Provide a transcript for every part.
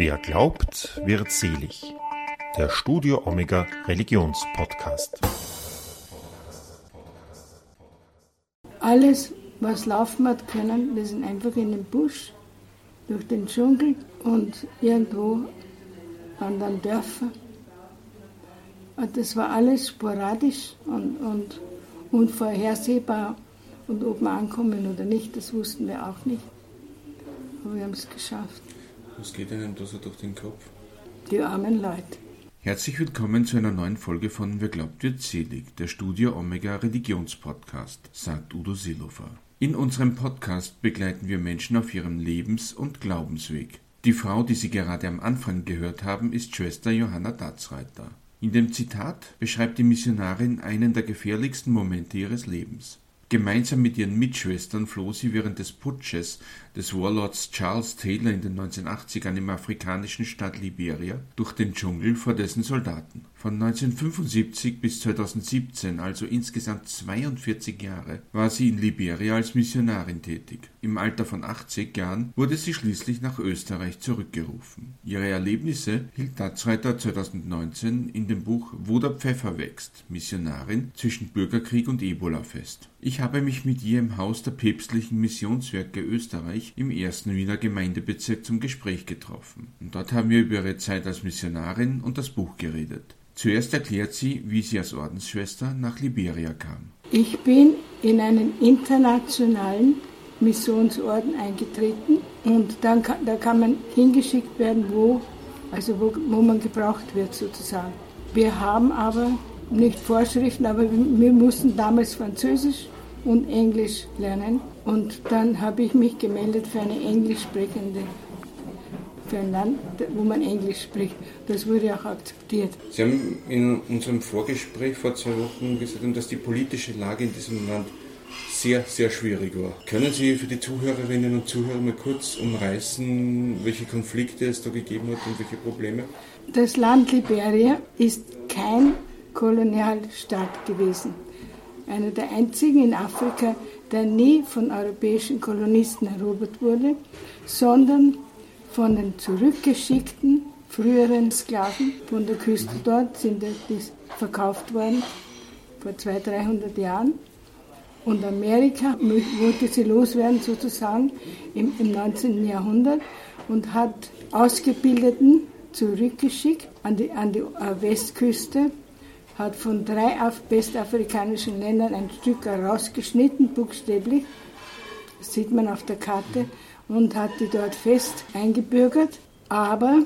Wer glaubt, wird selig. Der Studio Omega Religionspodcast. Alles, was laufen hat können, wir sind einfach in den Busch, durch den Dschungel und irgendwo an den Dörfern. Und das war alles sporadisch und, und unvorhersehbar. Und ob wir ankommen oder nicht, das wussten wir auch nicht. Aber wir haben es geschafft. Was geht Ihnen da so durch den Kopf? Die armen Leute. Herzlich willkommen zu einer neuen Folge von Wer glaubt wird selig, der Studio Omega Religionspodcast, sagt Udo Seelofer. In unserem Podcast begleiten wir Menschen auf ihrem Lebens- und Glaubensweg. Die Frau, die Sie gerade am Anfang gehört haben, ist Schwester Johanna Datzreiter. In dem Zitat beschreibt die Missionarin einen der gefährlichsten Momente ihres Lebens. Gemeinsam mit ihren Mitschwestern floh sie während des Putsches des Warlords Charles Taylor in den 1980ern im afrikanischen Staat Liberia durch den Dschungel vor dessen Soldaten. Von 1975 bis 2017, also insgesamt 42 Jahre, war sie in Liberia als Missionarin tätig. Im Alter von 80 Jahren wurde sie schließlich nach Österreich zurückgerufen. Ihre Erlebnisse hielt Datzreiter 2019 in dem Buch Wo der Pfeffer wächst, Missionarin zwischen Bürgerkrieg und Ebola fest. Ich habe mich mit ihr im Haus der päpstlichen Missionswerke Österreich im ersten Wiener Gemeindebezirk zum Gespräch getroffen. Und dort haben wir über ihre Zeit als Missionarin und das Buch geredet. Zuerst erklärt sie, wie sie als Ordensschwester nach Liberia kam. Ich bin in einen internationalen Missionsorden eingetreten und dann kann, da kann man hingeschickt werden, wo, also wo, wo man gebraucht wird sozusagen. Wir haben aber nicht Vorschriften, aber wir mussten damals Französisch und Englisch lernen und dann habe ich mich gemeldet für eine englisch sprechende für ein Land, wo man Englisch spricht. Das wurde auch akzeptiert. Sie haben in unserem Vorgespräch vor zwei Wochen gesagt, dass die politische Lage in diesem Land sehr, sehr schwierig war. Können Sie für die Zuhörerinnen und Zuhörer mal kurz umreißen, welche Konflikte es da gegeben hat und welche Probleme? Das Land Liberia ist kein Kolonialstaat gewesen. Einer der einzigen in Afrika, der nie von europäischen Kolonisten erobert wurde, sondern von den zurückgeschickten früheren Sklaven von der Küste dort sind die verkauft worden vor 200, 300 Jahren. Und Amerika wollte sie loswerden sozusagen im, im 19. Jahrhundert und hat Ausgebildeten zurückgeschickt an die, an die äh, Westküste, hat von drei westafrikanischen Ländern ein Stück herausgeschnitten, buchstäblich, das sieht man auf der Karte, und hat die dort fest eingebürgert. Aber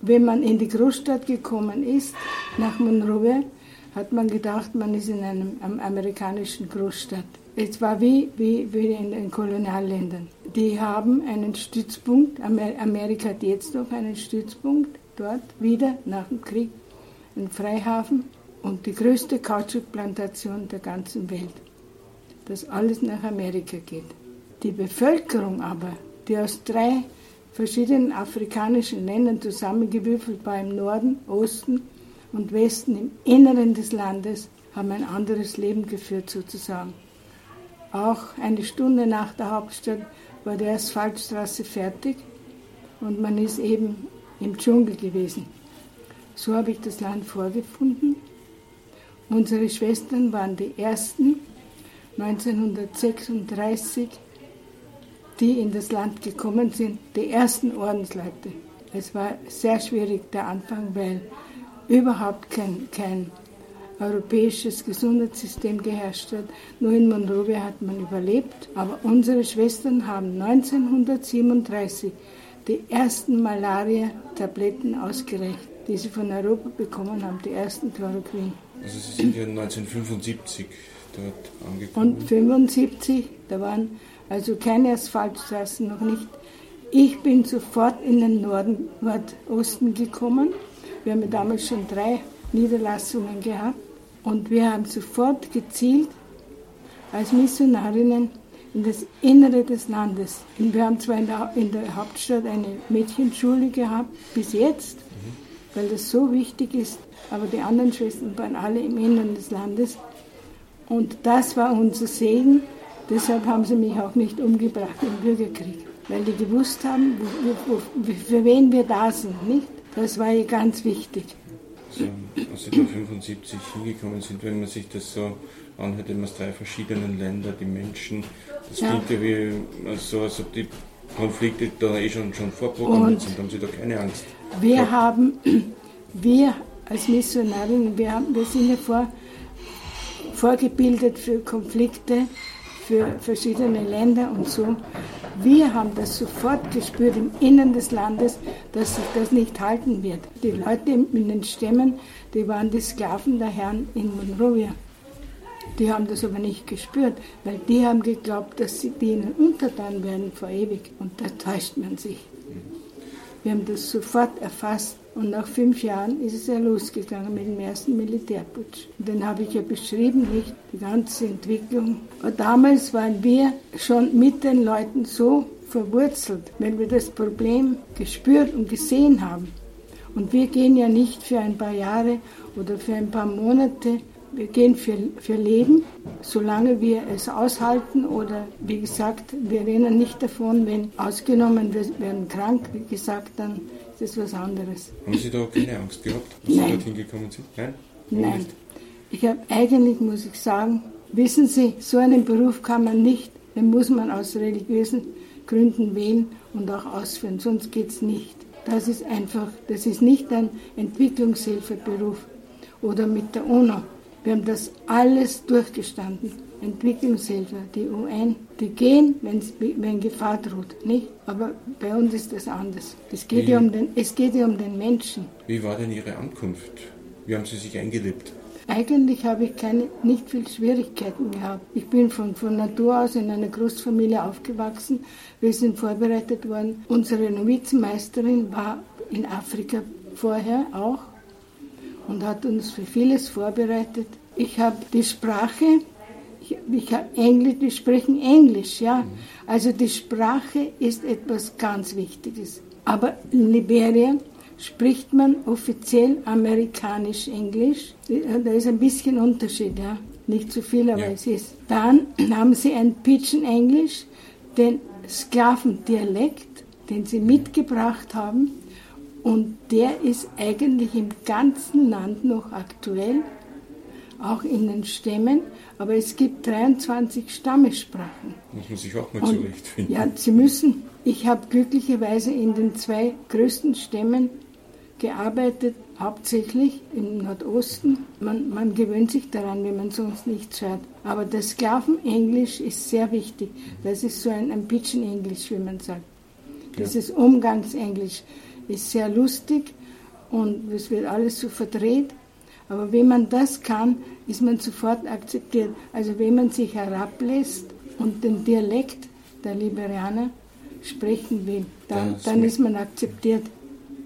wenn man in die Großstadt gekommen ist, nach Monrovia, hat man gedacht, man ist in einem amerikanischen Großstadt. Es war wie, wie, wie in den Kolonialländern. Die haben einen Stützpunkt, Amerika hat jetzt noch einen Stützpunkt dort, wieder nach dem Krieg, ein Freihafen und die größte Kautschukplantation der ganzen Welt. Das alles nach Amerika geht. Die Bevölkerung aber die aus drei verschiedenen afrikanischen Ländern zusammengewürfelt war im Norden, Osten und Westen, im Inneren des Landes, haben ein anderes Leben geführt sozusagen. Auch eine Stunde nach der Hauptstadt war die Asphaltstraße fertig und man ist eben im Dschungel gewesen. So habe ich das Land vorgefunden. Unsere Schwestern waren die ersten 1936 die in das Land gekommen sind, die ersten Ordensleute. Es war sehr schwierig der Anfang, weil überhaupt kein, kein europäisches Gesundheitssystem geherrscht hat. Nur in Monrovia hat man überlebt. Aber unsere Schwestern haben 1937 die ersten Malaria-Tabletten ausgereicht, die sie von Europa bekommen haben, die ersten Chloroquin. Also Sie sind ja 1975 dort angekommen. Und 1975, da waren also keine Asphaltstraßen noch nicht. Ich bin sofort in den Norden, Nordosten gekommen. Wir haben damals schon drei Niederlassungen gehabt und wir haben sofort gezielt als Missionarinnen in das Innere des Landes. Und wir haben zwar in der, in der Hauptstadt eine Mädchenschule gehabt, bis jetzt, weil das so wichtig ist, aber die anderen Schwestern waren alle im Inneren des Landes. Und das war unser Segen, Deshalb haben sie mich auch nicht umgebracht im Bürgerkrieg. weil die gewusst haben, für wen wir da sind, nicht? Das war ja ganz wichtig. So, als Sie da 75 hingekommen sind, wenn man sich das so anhört, immer aus drei verschiedenen Ländern, die Menschen, das ja. klingt ja wie so, als ob die Konflikte da eh schon, schon vorprogrammiert sind, haben Sie da keine Angst? Wir gehabt? haben, wir als Missionarinnen, wir, haben, wir sind ja vor, vorgebildet für Konflikte, für verschiedene Länder und so. Wir haben das sofort gespürt im Innern des Landes, dass sich das nicht halten wird. Die Leute in den Stämmen, die waren die Sklaven der Herren in Monrovia. Die haben das aber nicht gespürt, weil die haben geglaubt, dass sie denen untertan werden vor ewig. Und da täuscht man sich. Wir haben das sofort erfasst und nach fünf Jahren ist es ja losgegangen mit dem ersten Militärputsch. Den habe ich ja beschrieben, nicht die ganze Entwicklung. Aber damals waren wir schon mit den Leuten so verwurzelt, wenn wir das Problem gespürt und gesehen haben. Und wir gehen ja nicht für ein paar Jahre oder für ein paar Monate wir gehen für, für Leben, solange wir es aushalten oder wie gesagt, wir reden nicht davon, wenn ausgenommen wir werden krank, wie gesagt, dann ist es was anderes. Haben Sie da keine Angst gehabt, als Nein. Sie dorthin gekommen sind? Nein? Nein. Ich habe eigentlich, muss ich sagen, wissen Sie, so einen Beruf kann man nicht, den muss man aus religiösen Gründen wählen und auch ausführen, sonst geht es nicht. Das ist einfach, das ist nicht ein Entwicklungshilfeberuf oder mit der UNO. Wir haben das alles durchgestanden. Entwicklungshilfe, die UN, die gehen, wenn Gefahr droht, nicht? Aber bei uns ist das anders. Es geht, ja um den, es geht ja um den Menschen. Wie war denn Ihre Ankunft? Wie haben Sie sich eingelebt? Eigentlich habe ich keine, nicht viel Schwierigkeiten gehabt. Ich bin von, von Natur aus in einer Großfamilie aufgewachsen. Wir sind vorbereitet worden. Unsere Novizenmeisterin war in Afrika vorher auch und hat uns für vieles vorbereitet. Ich habe die Sprache, ich, habe Englisch, wir sprechen Englisch, ja. Also die Sprache ist etwas ganz Wichtiges. Aber in Liberia spricht man offiziell amerikanisch-englisch. Da ist ein bisschen Unterschied, ja. Nicht zu viel, aber ja. es ist. Dann haben sie ein Pidgin-Englisch, den Sklavendialekt, den sie mitgebracht haben. Und der ist eigentlich im ganzen Land noch aktuell, auch in den Stämmen. Aber es gibt 23 Stammessprachen. Muss man sich auch mal zurechtfinden. Ja, Sie müssen. Ich habe glücklicherweise in den zwei größten Stämmen gearbeitet, hauptsächlich im Nordosten. Man, man gewöhnt sich daran, wenn man sonst nichts hört. Aber das Sklavenenglisch ist sehr wichtig. Das ist so ein, ein Pidgin-Englisch, wie man sagt. Dieses ja. Umgangsenglisch ist sehr lustig und es wird alles so verdreht. Aber wenn man das kann, ist man sofort akzeptiert. Also wenn man sich herablässt und den Dialekt der Liberianer sprechen will, dann, dann ist man akzeptiert.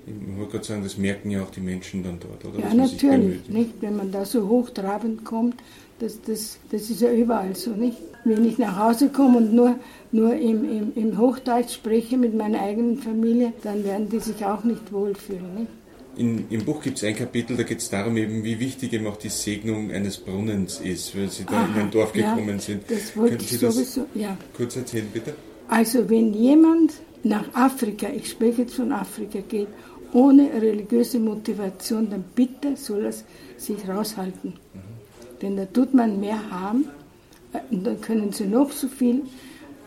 Ich wollte gerade sagen, das merken ja auch die Menschen dann dort, oder? Ja, natürlich. Nicht? Wenn man da so hochtrabend kommt, das, das, das ist ja überall so, nicht? Wenn ich nach Hause komme und nur, nur im, im, im Hochdeutsch spreche mit meiner eigenen Familie, dann werden die sich auch nicht wohlfühlen. Nicht? In, Im Buch gibt es ein Kapitel, da geht es darum, eben, wie wichtig eben auch die Segnung eines Brunnens ist, weil Sie da Aha, in ein Dorf gekommen ja, sind. Das wollte Könnten Sie das sowieso, ja. kurz erzählen, bitte? Also, wenn jemand nach Afrika, ich spreche jetzt von Afrika, geht, ohne religiöse Motivation, dann bitte soll er sich raushalten. Mhm. Denn da tut man mehr Harm, und dann können sie noch so viel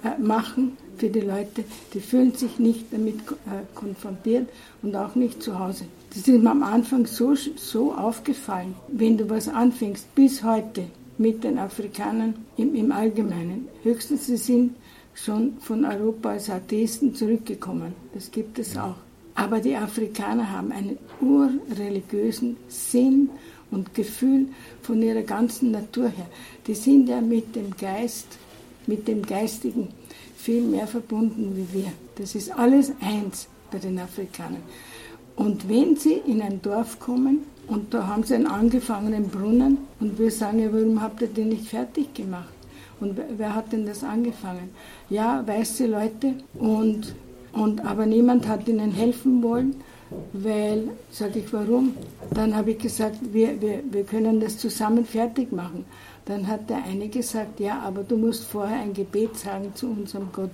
äh, machen für die Leute, die fühlen sich nicht damit äh, konfrontiert und auch nicht zu Hause. Das ist mir am Anfang so, so aufgefallen, wenn du was anfängst, bis heute mit den Afrikanern im, im Allgemeinen. Höchstens sie sind schon von Europa als Atheisten zurückgekommen. Das gibt es auch. Aber die Afrikaner haben einen urreligiösen Sinn und Gefühl von ihrer ganzen Natur her. Die sind ja mit dem Geist, mit dem Geistigen viel mehr verbunden wie wir. Das ist alles eins bei den Afrikanern. Und wenn sie in ein Dorf kommen und da haben sie einen angefangenen Brunnen und wir sagen, ja, warum habt ihr den nicht fertig gemacht? Und wer hat denn das angefangen? Ja, weiße Leute und, und aber niemand hat ihnen helfen wollen weil, sage ich, warum? Dann habe ich gesagt, wir, wir, wir können das zusammen fertig machen. Dann hat der eine gesagt, ja, aber du musst vorher ein Gebet sagen zu unserem Gott.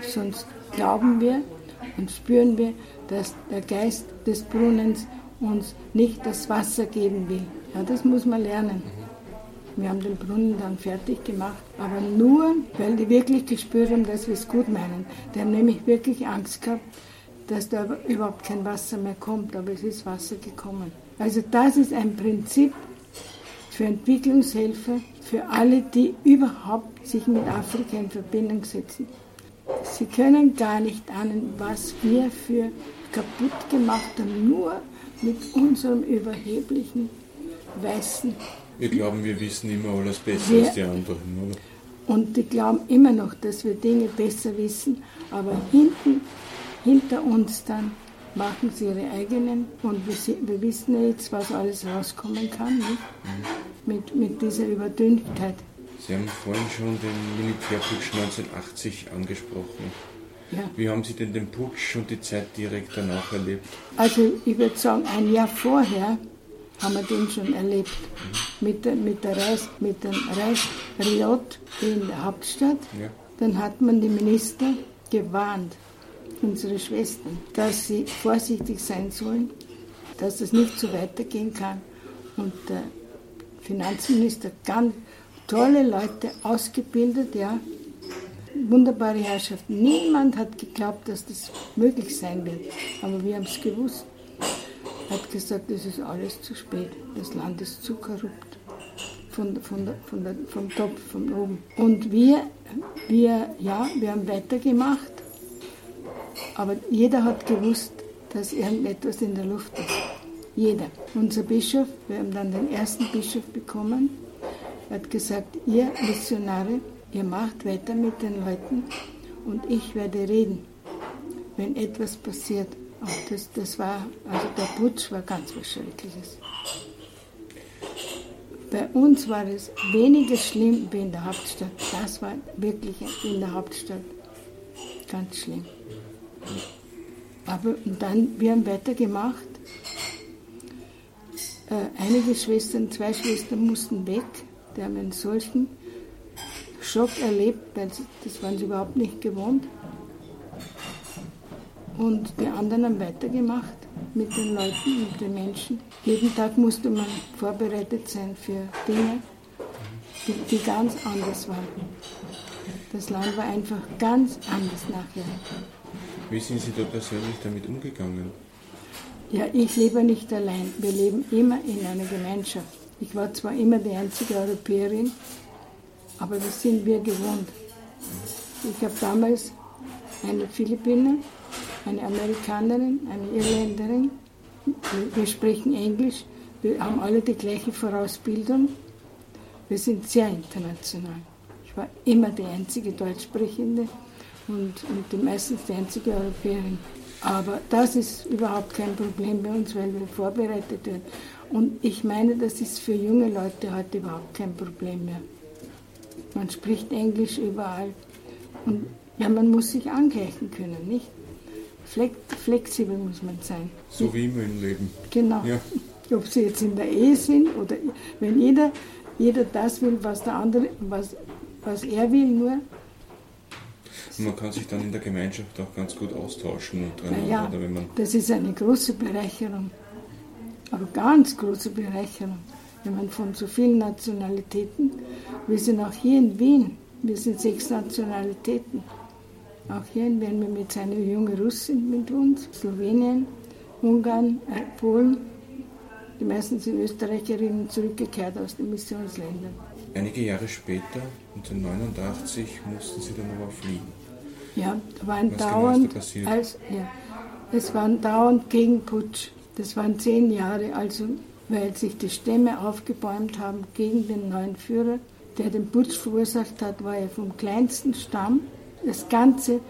Sonst glauben wir und spüren wir, dass der Geist des Brunnens uns nicht das Wasser geben will. Ja, das muss man lernen. Wir haben den Brunnen dann fertig gemacht, aber nur, weil die wirklich gespürt haben, dass wir es gut meinen. Die haben nämlich wirklich Angst gehabt, dass da überhaupt kein Wasser mehr kommt, aber es ist Wasser gekommen. Also das ist ein Prinzip für Entwicklungshilfe, für alle, die überhaupt sich mit Afrika in Verbindung setzen. Sie können gar nicht ahnen, was wir für kaputt gemacht haben, nur mit unserem überheblichen Weißen. Wir glauben, wir wissen immer alles besser wir, als die anderen, oder? Und die glauben immer noch, dass wir Dinge besser wissen, aber hinten, hinter uns dann machen sie ihre eigenen und wir, wir wissen ja jetzt, was alles rauskommen kann mhm. mit, mit dieser Überdünntheit. Sie haben vorhin schon den Militärputsch 1980 angesprochen. Ja. Wie haben Sie denn den Putsch und die Zeit direkt danach erlebt? Also ich würde sagen, ein Jahr vorher haben wir den schon erlebt. Mhm. Mit, der, mit, der Reis, mit dem Reisriot in der Hauptstadt. Ja. Dann hat man die Minister gewarnt, unsere Schwestern, dass sie vorsichtig sein sollen, dass das nicht so weitergehen kann. Und der Finanzminister, ganz tolle Leute, ausgebildet, ja, wunderbare Herrschaft. Niemand hat geglaubt, dass das möglich sein wird, aber wir haben es gewusst. Hat gesagt, es ist alles zu spät, das Land ist zu korrupt. Von, von, von der, vom Topf, von oben. Und wir, wir, ja, wir haben weitergemacht, aber jeder hat gewusst, dass irgendetwas in der Luft ist. Jeder. Unser Bischof, wir haben dann den ersten Bischof bekommen, hat gesagt, ihr Missionare, ihr macht weiter mit den Leuten und ich werde reden, wenn etwas passiert. Und das, das war, also der Putsch war ganz was Schreckliches. Bei uns war es weniger schlimm wie in der Hauptstadt. Das war wirklich in der Hauptstadt ganz schlimm. Aber dann, wir haben weitergemacht. Äh, einige Schwestern, zwei Schwestern mussten weg. Die haben einen solchen Schock erlebt, weil sie, das waren sie überhaupt nicht gewohnt. Und die anderen haben weitergemacht mit den Leuten, mit den Menschen. Jeden Tag musste man vorbereitet sein für Dinge, die, die ganz anders waren. Das Land war einfach ganz anders nachher. Wie sind Sie da persönlich damit umgegangen? Ja, ich lebe nicht allein. Wir leben immer in einer Gemeinschaft. Ich war zwar immer die einzige Europäerin, aber das sind wir gewohnt. Ich habe damals eine Philippiner, eine Amerikanerin, eine Irländerin. Wir sprechen Englisch, wir haben alle die gleiche Vorausbildung. Wir sind sehr international. Ich war immer die einzige Deutschsprechende und den meistens die einzige Europäerin. Aber das ist überhaupt kein Problem bei uns, weil wir vorbereitet werden. Und ich meine, das ist für junge Leute heute überhaupt kein Problem mehr. Man spricht Englisch überall. Und ja, man muss sich angleichen können, nicht? Flexibel muss man sein. So wie immer im Leben. Genau. Ja. Ob sie jetzt in der Ehe sind oder wenn jeder, jeder das will, was der andere, was, was er will, nur und man kann sich dann in der Gemeinschaft auch ganz gut austauschen. Ja, oder wenn man das ist eine große Bereicherung. Aber ganz große Bereicherung. Wenn man von so vielen Nationalitäten, wir sind auch hier in Wien, wir sind sechs Nationalitäten. Auch hier in Wien, wir mit einer jungen Russin mit uns, Slowenien, Ungarn, äh, Polen. Die meisten sind Österreicherinnen zurückgekehrt aus den Missionsländern. Einige Jahre später, 1989, mussten sie dann aber fliehen. Ja, da waren Was genau dauernd, genau als, ja, es waren dauernd Gegenputsch. Das waren zehn Jahre, also weil sich die Stämme aufgebäumt haben gegen den neuen Führer, der den Putsch verursacht hat, war er vom kleinsten Stamm. Das ganze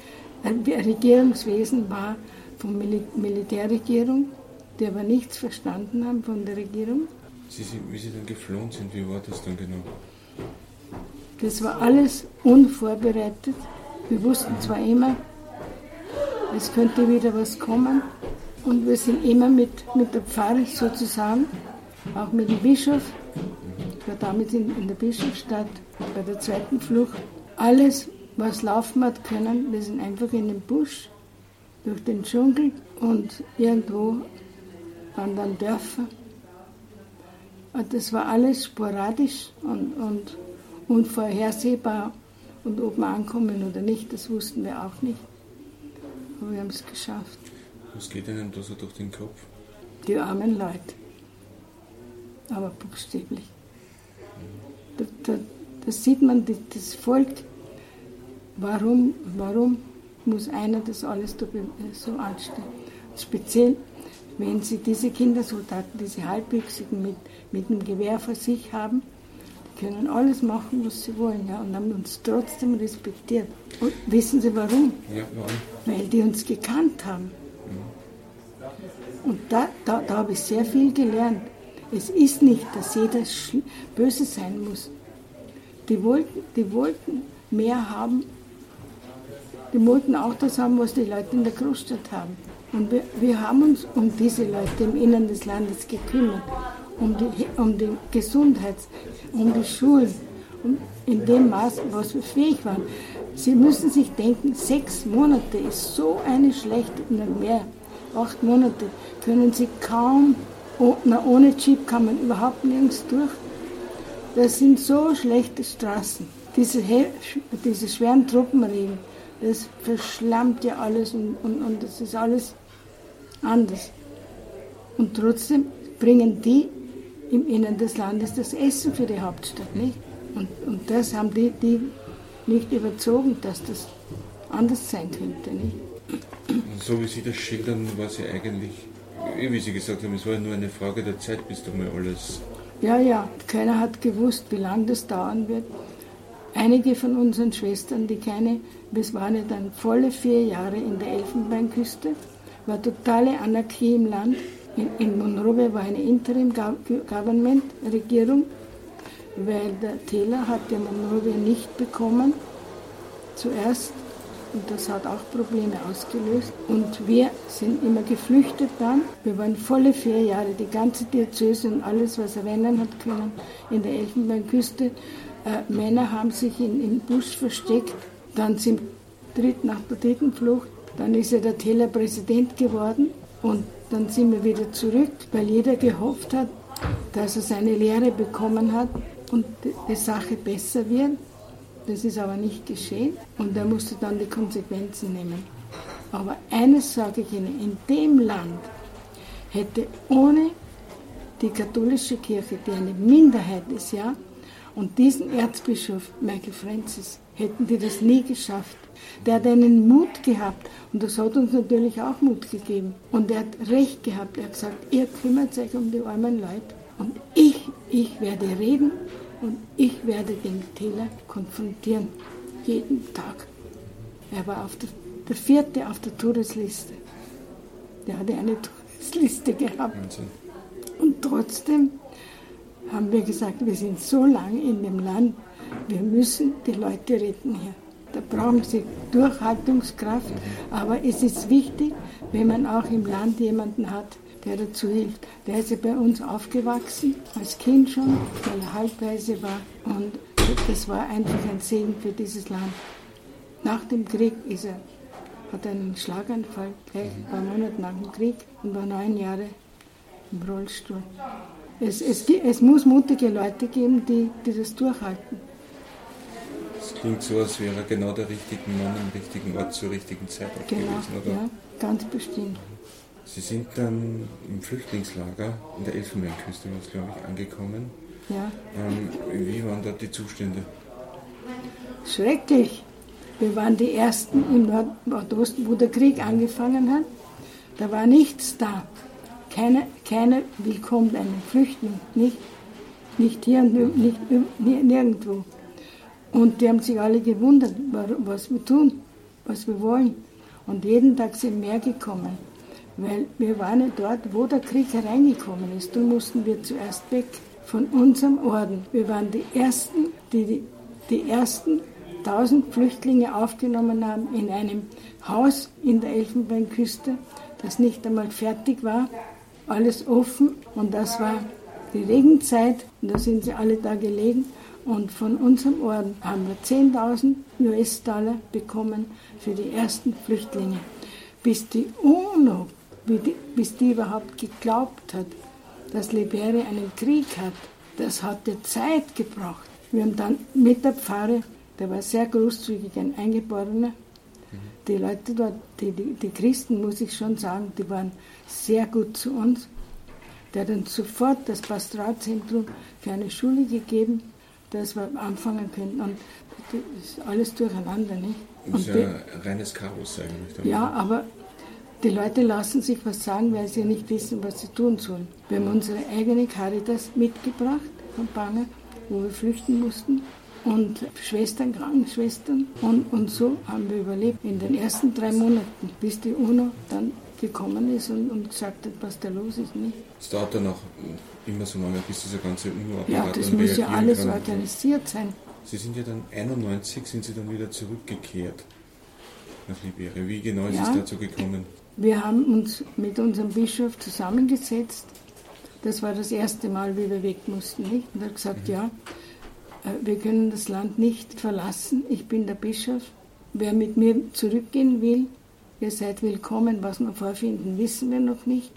äh, Regierungswesen war von Mil Militärregierung, die aber nichts verstanden haben von der Regierung. Sie, wie Sie dann geflohen sind, wie war das dann genau? Das war alles unvorbereitet. Wir wussten zwar immer, es könnte wieder was kommen, Und wir sind immer mit, mit der Pfarre sozusagen, auch mit dem Bischof. Ich war damals in, in der Bischofsstadt bei der zweiten Flucht. Alles, was laufen hat können, wir sind einfach in den Busch, durch den Dschungel und irgendwo waren dann Dörfer. Und das war alles sporadisch und, und unvorhersehbar. Und ob wir ankommen oder nicht, das wussten wir auch nicht. Aber wir haben es geschafft. Was geht Ihnen da so durch den Kopf? Die armen Leute. Aber buchstäblich. Da, da, da sieht man das Volk. Warum, warum muss einer das alles so anstellen? Speziell, wenn sie diese Kindersoldaten, diese Halbwüchsigen mit, mit einem Gewehr vor sich haben, die können alles machen, was sie wollen, ja, und haben uns trotzdem respektiert. Und wissen Sie warum? Ja, warum? Weil die uns gekannt haben. Und da, da, da habe ich sehr viel gelernt. Es ist nicht, dass jeder böse sein muss. Die wollten, die wollten mehr haben. Die wollten auch das haben, was die Leute in der Großstadt haben. Und wir, wir haben uns um diese Leute im Innern des Landes gekümmert, um die, um die Gesundheit, um die Schulen, in dem Maß, was wir fähig waren. Sie müssen sich denken, sechs Monate ist so eine schlechte, mehr, acht Monate können Sie kaum, ohne Jeep kann man überhaupt nirgends durch. Das sind so schlechte Straßen. Diese, diese schweren Truppenregen, das verschlammt ja alles und, und, und das ist alles anders. Und trotzdem bringen die im Innern des Landes das Essen für die Hauptstadt, nicht? Und, und das haben die, die nicht überzogen, dass das anders sein könnte, nicht? So wie Sie das schildern, war es ja eigentlich, wie Sie gesagt haben, es war ja nur eine Frage der Zeit, bis da mal alles. Ja, ja, keiner hat gewusst, wie lange das dauern wird. Einige von unseren Schwestern, die keine, es waren ja dann volle vier Jahre in der Elfenbeinküste, war totale Anarchie im Land. In, in Monrovia war eine Interim-Government-Regierung, weil der Taylor hat ja Monrovia nicht bekommen zuerst und das hat auch Probleme ausgelöst. Und wir sind immer geflüchtet dann. Wir waren volle vier Jahre, die ganze Diözese und alles, was er wenden hat können, in der Elfenbeinküste. Äh, Männer haben sich in, im Busch versteckt. Dann sind dritt, nach der dritten Flucht, dann ist er der Teller Präsident geworden. Und dann sind wir wieder zurück, weil jeder gehofft hat, dass er seine Lehre bekommen hat und die Sache besser wird. Das ist aber nicht geschehen und er musste dann die Konsequenzen nehmen. Aber eines sage ich Ihnen, in dem Land hätte ohne die katholische Kirche, die eine Minderheit ist, ja, und diesen Erzbischof Michael Francis, hätten die das nie geschafft. Der hat einen Mut gehabt und das hat uns natürlich auch Mut gegeben. Und er hat recht gehabt. Er hat gesagt, ihr kümmert euch um die armen Leute und ich, ich werde reden und ich werde den Täler konfrontieren, jeden Tag. Er war auf der, der vierte auf der Todesliste. Der hatte eine Todesliste gehabt. Und trotzdem haben wir gesagt, wir sind so lange in dem Land, wir müssen die Leute retten hier. Da brauchen sie Durchhaltungskraft, aber es ist wichtig, wenn man auch im Land jemanden hat, der dazu hilft. Der ist ja bei uns aufgewachsen, als Kind schon, weil er halbweise war. Und das war einfach ein Segen für dieses Land. Nach dem Krieg ist er, hat er einen Schlaganfall, gleich ein paar Monate nach dem Krieg, und war neun Jahre im Rollstuhl. Es, es, es muss mutige Leute geben, die, die das durchhalten. Es klingt so, als wäre er genau der richtige Mann am richtigen Ort zur richtigen Zeit genau, gewesen, oder? Ja, ganz bestimmt. Sie sind dann im Flüchtlingslager in der Elfenbeinküste, glaube ich, angekommen. Ja. Ähm, wie waren dort die Zustände? Schrecklich. Wir waren die Ersten im Nordosten, wo der Krieg angefangen hat. Da war nichts da. Keine, keine willkommen, einen Flüchtling. Nicht, nicht hier und nicht, nirgendwo. Und die haben sich alle gewundert, was wir tun, was wir wollen. Und jeden Tag sind mehr gekommen. Weil wir waren ja dort, wo der Krieg hereingekommen ist. Da mussten wir zuerst weg von unserem Orden. Wir waren die Ersten, die die, die ersten tausend Flüchtlinge aufgenommen haben in einem Haus in der Elfenbeinküste. das nicht einmal fertig war, alles offen und das war die Regenzeit und da sind sie alle da gelegen und von unserem Orden haben wir 10.000 US-Dollar bekommen für die ersten Flüchtlinge. Bis die UNO, bis die überhaupt geglaubt hat, dass Liberia einen Krieg hat, das hatte Zeit gebraucht. Wir haben dann mit der Pfarre, der war sehr großzügig, ein Eingeborener, die Leute dort, die, die, die Christen, muss ich schon sagen, die waren sehr gut zu uns. Der hat uns sofort das Pastoralzentrum für eine Schule gegeben dass wir anfangen können. Und das ist alles durcheinander. Nicht? Das ist ja ein reines Chaos eigentlich. Ja, aber die Leute lassen sich was sagen, weil sie nicht wissen, was sie tun sollen. Wir haben unsere eigene Caritas mitgebracht von Bange, wo wir flüchten mussten. Und Schwestern, Krankenschwestern. Und, und so haben wir überlebt in den ersten drei Monaten, bis die UNO dann gekommen ist und, und gesagt hat, was da los ist. Nicht? Es dauert dann auch immer so lange, bis dieser ganze UNO-Apparat Ja, das muss ja alles kann. organisiert sein. Sie sind ja dann 91, sind Sie dann wieder zurückgekehrt nach Liberia. Wie genau ist ja, es dazu gekommen? Wir haben uns mit unserem Bischof zusammengesetzt. Das war das erste Mal, wie wir weg mussten. Nicht? Und er hat gesagt, mhm. ja, äh, wir können das Land nicht verlassen. Ich bin der Bischof. Wer mit mir zurückgehen will, ihr seid willkommen. Was wir vorfinden, wissen wir noch nicht.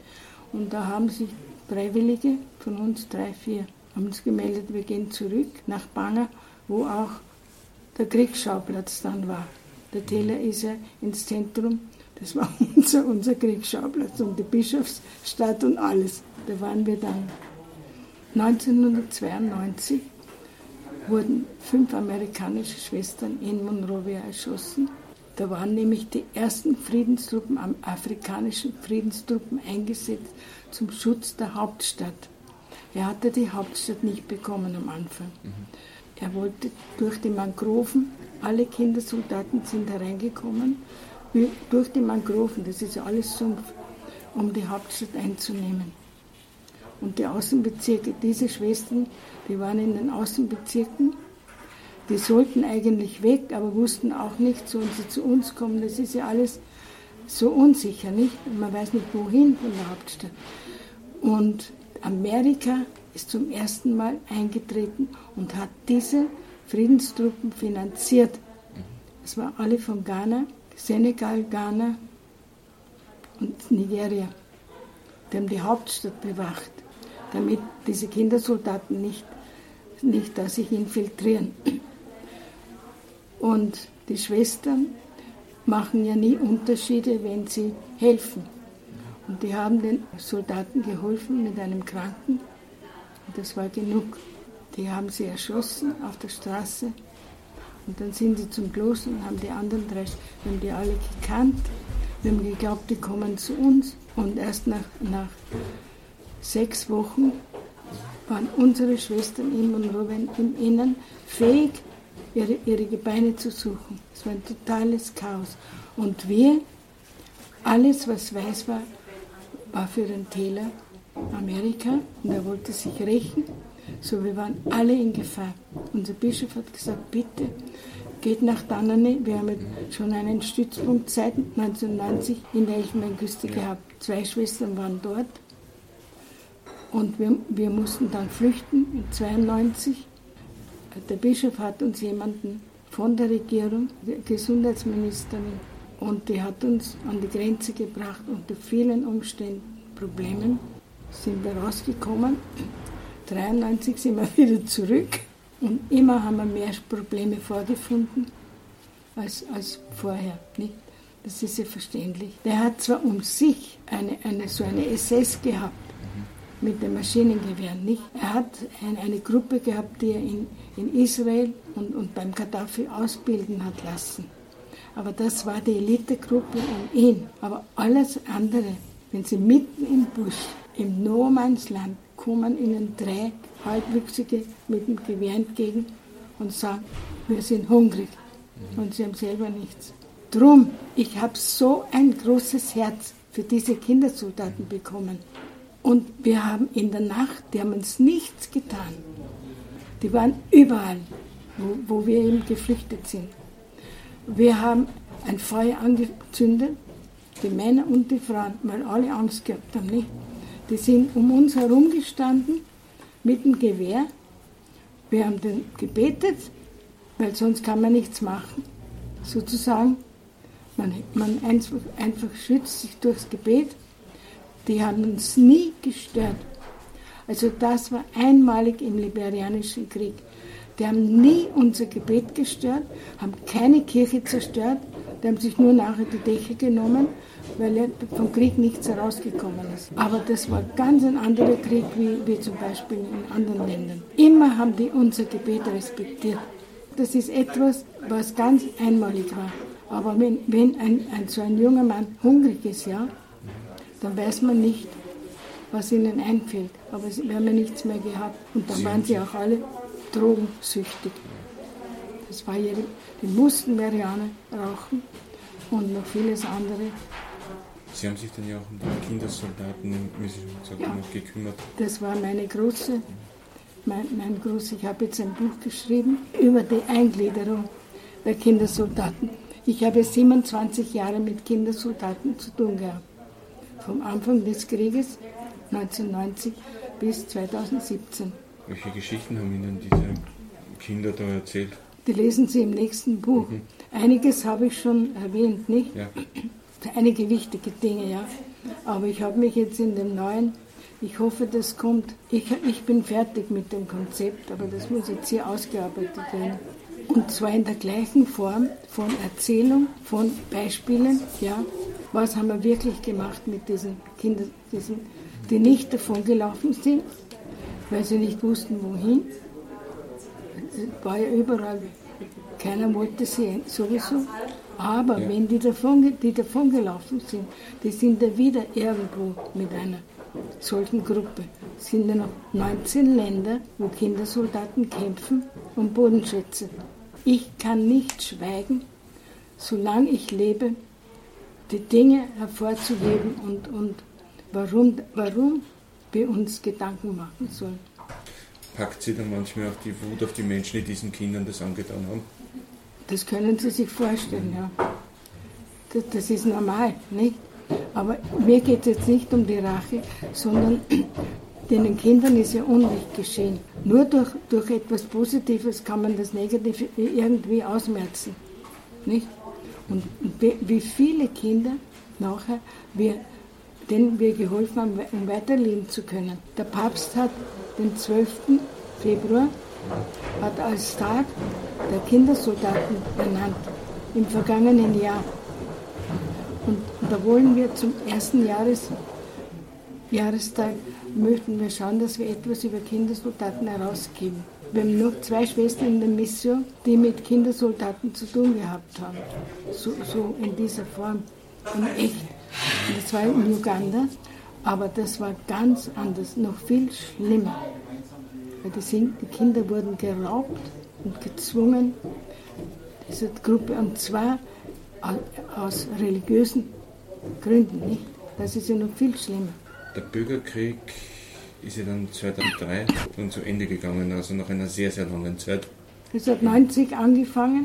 Und da haben sich Freiwillige von uns, drei, vier, haben uns gemeldet, wir gehen zurück nach Banger, wo auch der Kriegsschauplatz dann war. Der Teller ist ja ins Zentrum, das war unser, unser Kriegsschauplatz und die Bischofsstadt und alles. Da waren wir dann. 1992 wurden fünf amerikanische Schwestern in Monrovia erschossen. Da waren nämlich die ersten Friedenstruppen, afrikanischen Friedenstruppen eingesetzt zum Schutz der Hauptstadt. Er hatte die Hauptstadt nicht bekommen am Anfang. Mhm. Er wollte durch die Mangroven, alle Kindersoldaten sind hereingekommen, durch die Mangroven, das ist ja alles Sumpf, um die Hauptstadt einzunehmen. Und die Außenbezirke, diese Schwestern, die waren in den Außenbezirken die sollten eigentlich weg, aber wussten auch nicht, sollen sie zu uns kommen. Das ist ja alles so unsicher, nicht? Man weiß nicht, wohin von der Hauptstadt. Und Amerika ist zum ersten Mal eingetreten und hat diese Friedenstruppen finanziert. Das waren alle von Ghana, Senegal, Ghana und Nigeria. Die haben die Hauptstadt bewacht, damit diese Kindersoldaten nicht, nicht da sich infiltrieren. Und die Schwestern machen ja nie Unterschiede, wenn sie helfen. Und die haben den Soldaten geholfen mit einem Kranken. Und das war genug. Die haben sie erschossen auf der Straße. Und dann sind sie zum Kloster und haben die anderen drei, wir haben die alle gekannt. Wir haben geglaubt, die kommen zu uns. Und erst nach, nach sechs Wochen waren unsere Schwestern im und im Innen fähig, ihre, ihre Gebeine zu suchen. Es war ein totales Chaos. Und wir, alles was weiß war, war für den Täler Amerika und er wollte sich rächen. So, wir waren alle in Gefahr. Unser Bischof hat gesagt, bitte geht nach Danane. Wir haben schon einen Stützpunkt seit 1990 in der Elfenbeinküste gehabt. Zwei Schwestern waren dort. Und wir, wir mussten dann flüchten in 1992 der Bischof hat uns jemanden von der Regierung, die Gesundheitsministerin, und die hat uns an die Grenze gebracht. Unter vielen Umständen, Problemen sind wir rausgekommen. 1993 sind wir wieder zurück und immer haben wir mehr Probleme vorgefunden als, als vorher. Nicht? Das ist ja verständlich. Der hat zwar um sich eine, eine, so eine SS gehabt mit den Maschinengewehren. Nicht? Er hat eine, Gruppe gehabt, die er in in Israel und, und beim Gaddafi ausbilden hat lassen. Aber das war die Elitegruppe um ihn. Aber alles andere, wenn sie mitten im Busch, im No Man's Land, kommen ihnen drei Halbwüchsige mit dem Gewehr entgegen und sagen, wir sind hungrig und sie haben selber nichts. Drum, ich habe so ein großes Herz für diese Kindersoldaten bekommen. Und wir haben in der Nacht, die haben uns nichts getan. Die waren überall, wo, wo wir eben geflüchtet sind. Wir haben ein Feuer angezündet die Männer und die Frauen, weil alle Angst gehabt haben, nicht? Die sind um uns herum gestanden mit dem Gewehr. Wir haben dann gebetet, weil sonst kann man nichts machen, sozusagen. Man, man einfach, einfach schützt sich durchs Gebet. Die haben uns nie gestört. Also das war einmalig im Liberianischen Krieg. Die haben nie unser Gebet gestört, haben keine Kirche zerstört, die haben sich nur nachher die Dächer genommen, weil vom Krieg nichts herausgekommen ist. Aber das war ganz ein anderer Krieg wie, wie zum Beispiel in anderen Ländern. Immer haben die unser Gebet respektiert. Das ist etwas, was ganz einmalig war. Aber wenn, wenn ein, ein, so ein junger Mann hungrig ist, ja, dann weiß man nicht, was ihnen einfällt. Aber wir haben nichts mehr gehabt. Und dann waren sie auch alle drogensüchtig. Das war ihre, die mussten Marianne rauchen und noch vieles andere. Sie haben sich dann ja auch um die Kindersoldaten, wie Sie schon gesagt haben, ja, gekümmert. Das war meine große, mein, mein große, ich habe jetzt ein Buch geschrieben über die Eingliederung der Kindersoldaten. Ich habe 27 Jahre mit Kindersoldaten zu tun gehabt. Vom Anfang des Krieges 1990 bis 2017. Welche Geschichten haben Ihnen diese Kinder da erzählt? Die lesen Sie im nächsten Buch. Mhm. Einiges habe ich schon erwähnt, nicht? Ja. Einige wichtige Dinge, ja. Aber ich habe mich jetzt in dem neuen, ich hoffe, das kommt. Ich, ich bin fertig mit dem Konzept, aber das muss jetzt hier ausgearbeitet werden. Und zwar in der gleichen Form von Erzählung, von Beispielen, ja. Was haben wir wirklich gemacht mit diesen Kindern, diesen, die nicht davongelaufen sind, weil sie nicht wussten, wohin. Es war ja überall, keiner wollte sie sowieso. Aber ja. wenn die davon, die davon gelaufen sind, die sind da wieder irgendwo mit einer solchen Gruppe. Es sind ja noch 19 Länder, wo Kindersoldaten kämpfen um Bodenschätze. Ich kann nicht schweigen, solange ich lebe, die Dinge hervorzuheben und, und warum, warum wir uns Gedanken machen sollen. Packt sie dann manchmal auch die Wut auf die Menschen, die diesen Kindern das angetan haben? Das können Sie sich vorstellen, ja. Das, das ist normal, nicht? Aber mir geht es jetzt nicht um die Rache, sondern den Kindern ist ja Unrecht geschehen. Nur durch, durch etwas Positives kann man das Negative irgendwie ausmerzen. Nicht? Und wie viele Kinder nachher wir denen wir geholfen haben, um weiterleben zu können. Der Papst hat den 12. Februar hat als Tag der Kindersoldaten ernannt im vergangenen Jahr. Und da wollen wir zum ersten Jahres, Jahrestag möchten wir schauen, dass wir etwas über Kindersoldaten herausgeben. Wir haben noch zwei Schwestern in der Mission, die mit Kindersoldaten zu tun gehabt haben. So, so in dieser Form. Und echt das war in Uganda, aber das war ganz anders, noch viel schlimmer. Weil die, die Kinder wurden geraubt und gezwungen, diese Gruppe, und zwar aus religiösen Gründen, nicht? Das ist ja noch viel schlimmer. Der Bürgerkrieg ist ja dann 2003 und zu Ende gegangen, also nach einer sehr, sehr langen Zeit. Es hat 90 angefangen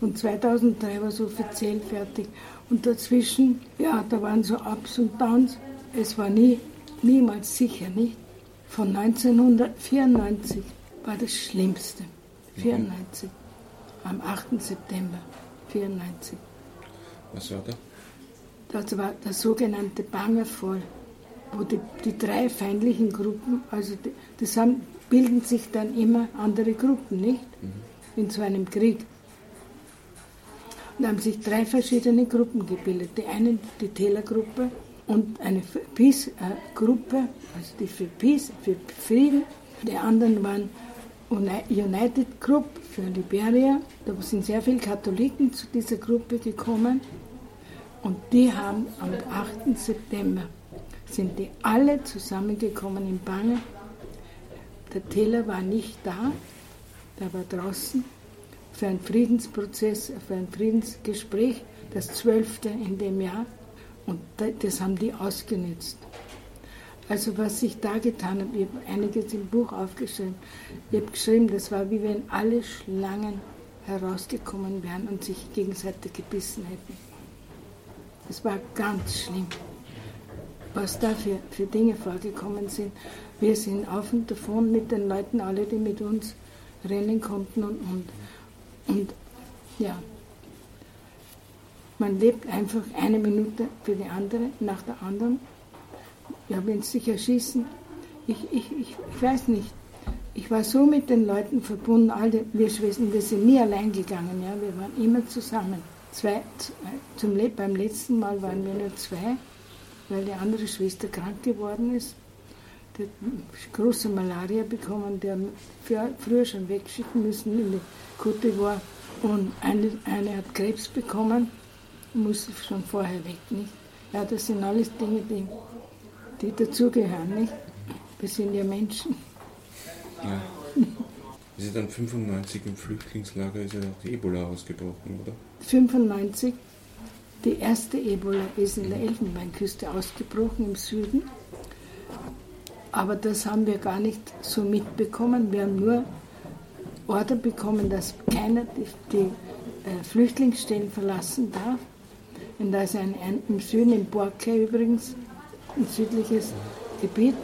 mhm. und 2003 war es offiziell fertig. Und dazwischen, ja, da waren so Ups und Downs. Es war nie, niemals sicher, nicht? Von 1994 war das Schlimmste. 94. Am 8. September 94. Was war da? Das war der sogenannte Bangerfall, wo die, die drei feindlichen Gruppen, also die, das haben, bilden sich dann immer andere Gruppen, nicht? Mhm. In so einem Krieg. Da haben sich drei verschiedene Gruppen gebildet. Die eine, die Tälergruppe und eine Peace-Gruppe, also die für Peace, für Frieden. Die anderen waren United Group für Liberia. Da sind sehr viele Katholiken zu dieser Gruppe gekommen. Und die haben am 8. September sind die alle zusammengekommen in Bange. Der Täler war nicht da, der war draußen für einen Friedensprozess, für ein Friedensgespräch, das zwölfte in dem Jahr. Und das haben die ausgenutzt. Also was ich da getan habe, ich habe einiges im Buch aufgeschrieben. Ich habe geschrieben, das war wie wenn alle Schlangen herausgekommen wären und sich gegenseitig gebissen hätten. Es war ganz schlimm, was da für, für Dinge vorgekommen sind. Wir sind auf und davon mit den Leuten, alle, die mit uns rennen konnten und, und, und ja, man lebt einfach eine Minute für die andere, nach der anderen. Ja, wenn sie sich erschießen, ich, ich, ich, ich weiß nicht. Ich war so mit den Leuten verbunden, alle wir Schwestern, wir sind nie allein gegangen, ja, wir waren immer zusammen. Zwei, zum, beim letzten Mal waren wir nur zwei, weil die andere Schwester krank geworden ist. Die hat große Malaria bekommen, die haben früher schon wegschicken müssen in die Côte d'Ivoire. Und eine, eine hat Krebs bekommen muss schon vorher weg, nicht? Ja, das sind alles Dinge, die, die dazugehören, nicht? Wir sind ja Menschen. Ja. Ist ja dann 95 im Flüchtlingslager, ist ja auch die Ebola ausgebrochen, oder? 95, die erste Ebola ist in der. Elfenbeinküste ausgebrochen im Süden. Aber das haben wir gar nicht so mitbekommen. Wir haben nur Order bekommen, dass keiner die, die äh, Flüchtlingsstellen verlassen darf. Und da ist ein, ein, im Süden, in Borke übrigens, ein südliches Gebiet,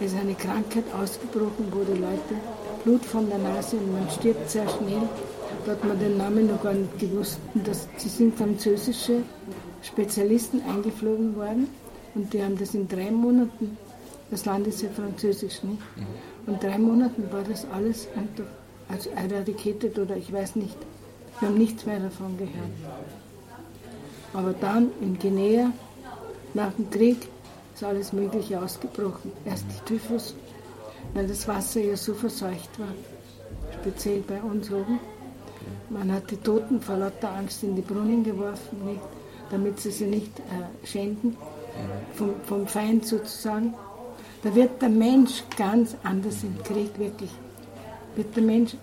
ist eine Krankheit ausgebrochen, wo die Leute Blut von der Nase und man stirbt sehr schnell. Da hat man den Namen noch gar nicht gewusst. Und das, sie sind französische Spezialisten eingeflogen worden und die haben das in drei Monaten, das Land ist ja französisch, nicht? Und in drei Monaten war das alles also eradicated oder ich weiß nicht. Wir haben nichts mehr davon gehört. Aber dann in Guinea, nach dem Krieg, ist alles Mögliche ausgebrochen. Erst die Typhus, weil das Wasser ja so verseucht war, speziell bei uns oben. Man hat die Toten vor lauter Angst in die Brunnen geworfen, nicht, damit sie sie nicht äh, schänden, vom, vom Feind sozusagen. Da wird der Mensch ganz anders im Krieg, wirklich. Wird der Mensch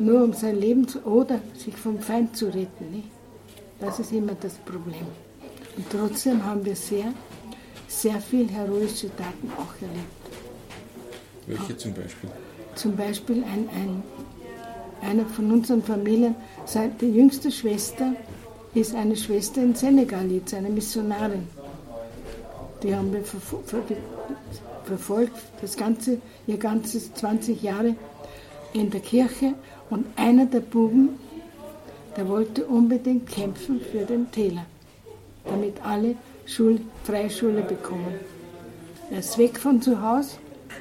nur um sein Leben zu, oder sich vom Feind zu retten. Nicht? Das ist immer das Problem. Und trotzdem haben wir sehr, sehr viel heroische Taten auch erlebt. Welche zum Beispiel? Zum Beispiel ein, ein, einer von unseren Familien, die jüngste Schwester ist eine Schwester in Senegal jetzt, eine Missionarin. Die haben wir verfolgt, das ganze, ihr ganzes 20 Jahre in der Kirche. Und einer der Buben der wollte unbedingt kämpfen für den Täler, damit alle Schul Freischule bekommen. Er ist weg von zu Hause,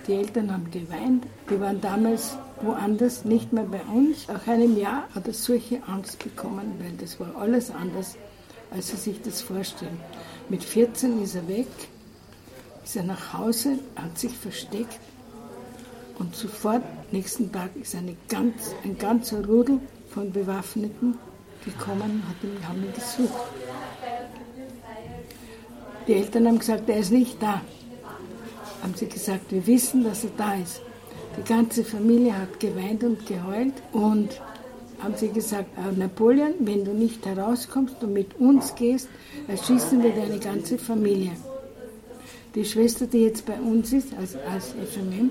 die Eltern haben geweint, die waren damals woanders, nicht mehr bei uns. Nach einem Jahr hat er solche Angst bekommen, weil das war alles anders, als sie sich das vorstellen. Mit 14 ist er weg, ist er nach Hause, hat sich versteckt und sofort, nächsten Tag, ist eine ganz, ein ganzer Rudel von Bewaffneten gekommen und haben ihn gesucht. Die Eltern haben gesagt, er ist nicht da. Haben sie gesagt, wir wissen, dass er da ist. Die ganze Familie hat geweint und geheult und haben sie gesagt, Napoleon, wenn du nicht herauskommst und mit uns gehst, erschießen wir deine ganze Familie. Die Schwester, die jetzt bei uns ist, als, als FMM,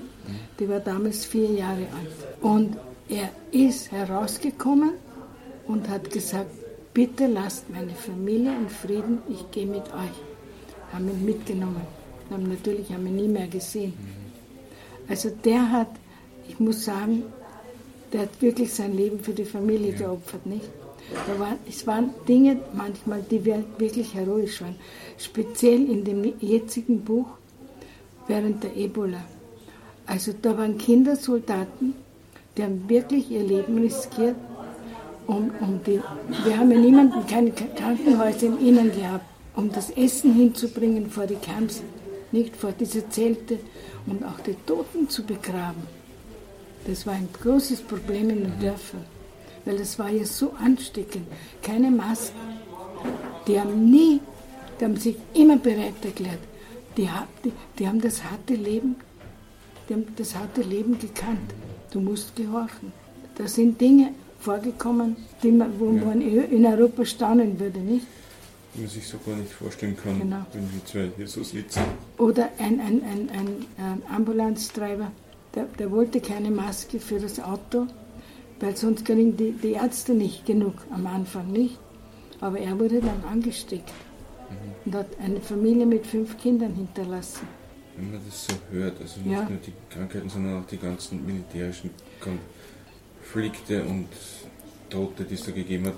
die war damals vier Jahre alt. Und er ist herausgekommen und hat gesagt, bitte lasst meine Familie in Frieden, ich gehe mit euch. Haben ihn mitgenommen. Haben natürlich haben ihn nie mehr gesehen. Also der hat, ich muss sagen, der hat wirklich sein Leben für die Familie geopfert, nicht? War, es waren Dinge manchmal, die wirklich heroisch waren. Speziell in dem jetzigen Buch während der Ebola. Also da waren Kindersoldaten, die haben wirklich ihr Leben riskiert. Um, um die, wir haben ja niemanden, keine Krankenhäuser im Innen gehabt, um das Essen hinzubringen vor die Camps, nicht vor diese Zelte und auch die Toten zu begraben. Das war ein großes Problem in den Dörfern, weil das war ja so ansteckend. Keine Masken. Die haben nie, die haben sich immer bereit erklärt. Die, die, die haben das harte Leben, die haben das harte Leben gekannt. Du musst gehorchen. Da sind Dinge vorgekommen, die man, wo ja. man in Europa staunen würde, nicht? Man sich so gar nicht vorstellen kann, genau. wenn wir zwei hier so sitzen. Oder ein, ein, ein, ein, ein Ambulanztreiber, der, der wollte keine Maske für das Auto, weil sonst kriegen die, die Ärzte nicht genug am Anfang, nicht? Aber er wurde dann angesteckt. und hat eine Familie mit fünf Kindern hinterlassen. Wenn man das so hört, also nicht Ja. nur die Krankheiten, sondern auch die ganzen militärischen Konflikte und Tote, die es da gegeben hat,